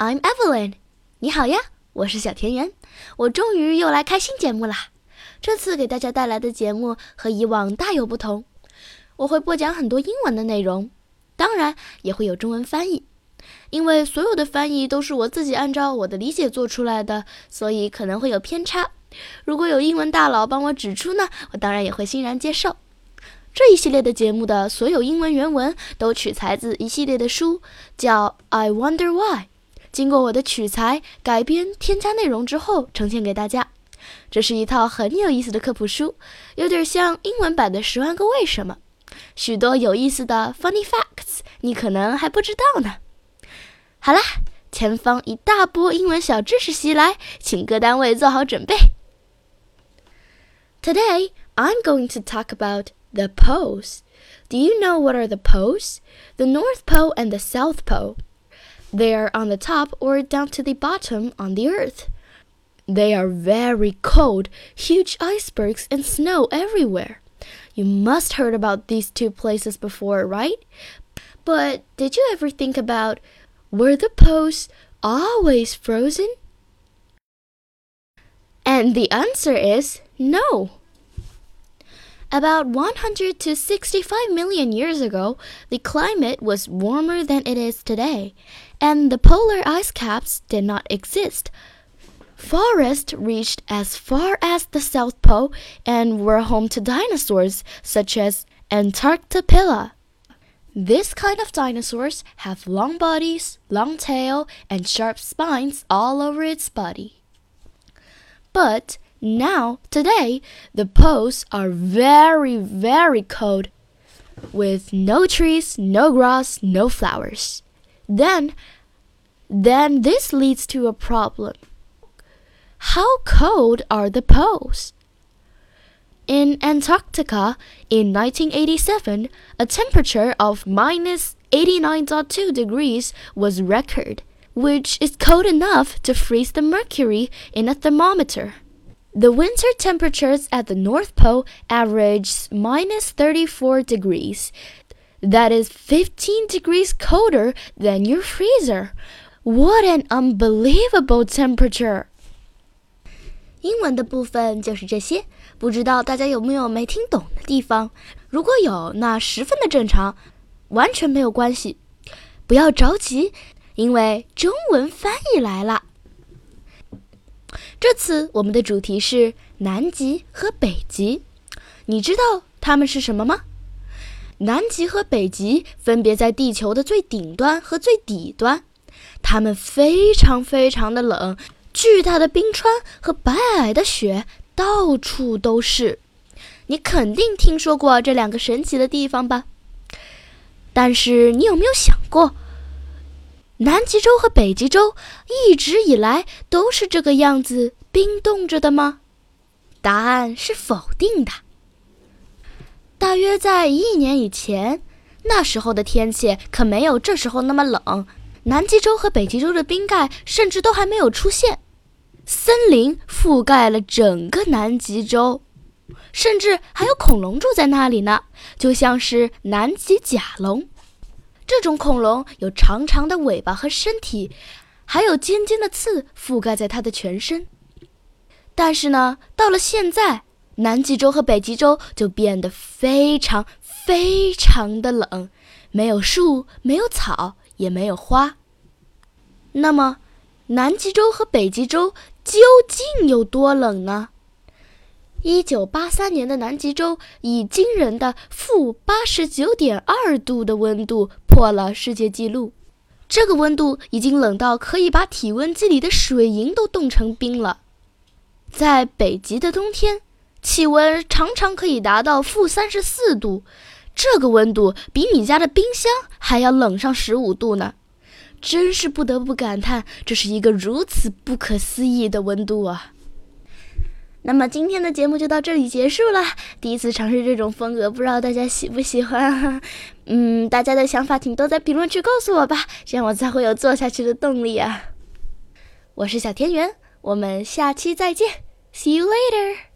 I'm Evelyn。你好呀，我是小田园。我终于又来开新节目啦！这次给大家带来的节目和以往大有不同。我会播讲很多英文的内容，当然也会有中文翻译。因为所有的翻译都是我自己按照我的理解做出来的，所以可能会有偏差。如果有英文大佬帮我指出呢，我当然也会欣然接受。这一系列的节目的所有英文原文都取材自一系列的书，叫《I Wonder Why》，经过我的取材、改编、添加内容之后呈现给大家。这是一套很有意思的科普书，有点像英文版的《十万个为什么》，许多有意思的 funny facts，你可能还不知道呢。好啦，前方一大波英文小知识袭来，请各单位做好准备。Today I'm going to talk about the poles. Do you know what are the poles? The North Pole and the South Pole. They are on the top or down to the bottom on the Earth. They are very cold, huge icebergs and snow everywhere. You must heard about these two places before, right? But did you ever think about were the poles always frozen? And the answer is no. About 100 to 65 million years ago, the climate was warmer than it is today, and the polar ice caps did not exist. Forests reached as far as the South Pole and were home to dinosaurs such as Antarctopilla. This kind of dinosaurs have long bodies, long tail, and sharp spines all over its body. But now, today, the poles are very, very cold, with no trees, no grass, no flowers. Then, then this leads to a problem. How cold are the poles? In Antarctica in 1987, a temperature of minus 89.2 degrees was recorded, which is cold enough to freeze the mercury in a thermometer. The winter temperatures at the North Pole average minus 34 degrees. That is 15 degrees colder than your freezer. What an unbelievable temperature! 英文的部分就是这些，不知道大家有没有没听懂的地方？如果有，那十分的正常，完全没有关系。不要着急，因为中文翻译来了。 这次我们的主题是南极和北极，你知道它们是什么吗？南极和北极分别在地球的最顶端和最底端，它们非常非常的冷，巨大的冰川和白皑的雪到处都是。你肯定听说过这两个神奇的地方吧？但是你有没有想过？南极洲和北极洲一直以来都是这个样子冰冻着的吗？答案是否定的。大约在一亿年以前，那时候的天气可没有这时候那么冷，南极洲和北极洲的冰盖甚至都还没有出现，森林覆盖了整个南极洲，甚至还有恐龙住在那里呢，就像是南极甲龙。这种恐龙有长长的尾巴和身体，还有尖尖的刺覆盖在它的全身。但是呢，到了现在，南极洲和北极洲就变得非常非常的冷，没有树，没有草，也没有花。那么，南极洲和北极洲究竟有多冷呢？一九八三年的南极洲以惊人的负八十九点二度的温度破了世界纪录，这个温度已经冷到可以把体温计里的水银都冻成冰了。在北极的冬天，气温常常可以达到负三十四度，这个温度比你家的冰箱还要冷上十五度呢，真是不得不感叹，这是一个如此不可思议的温度啊！那么今天的节目就到这里结束了。第一次尝试这种风格，不知道大家喜不喜欢？嗯，大家的想法请都在评论区告诉我吧，这样我才会有做下去的动力啊。我是小田园，我们下期再见，See you later。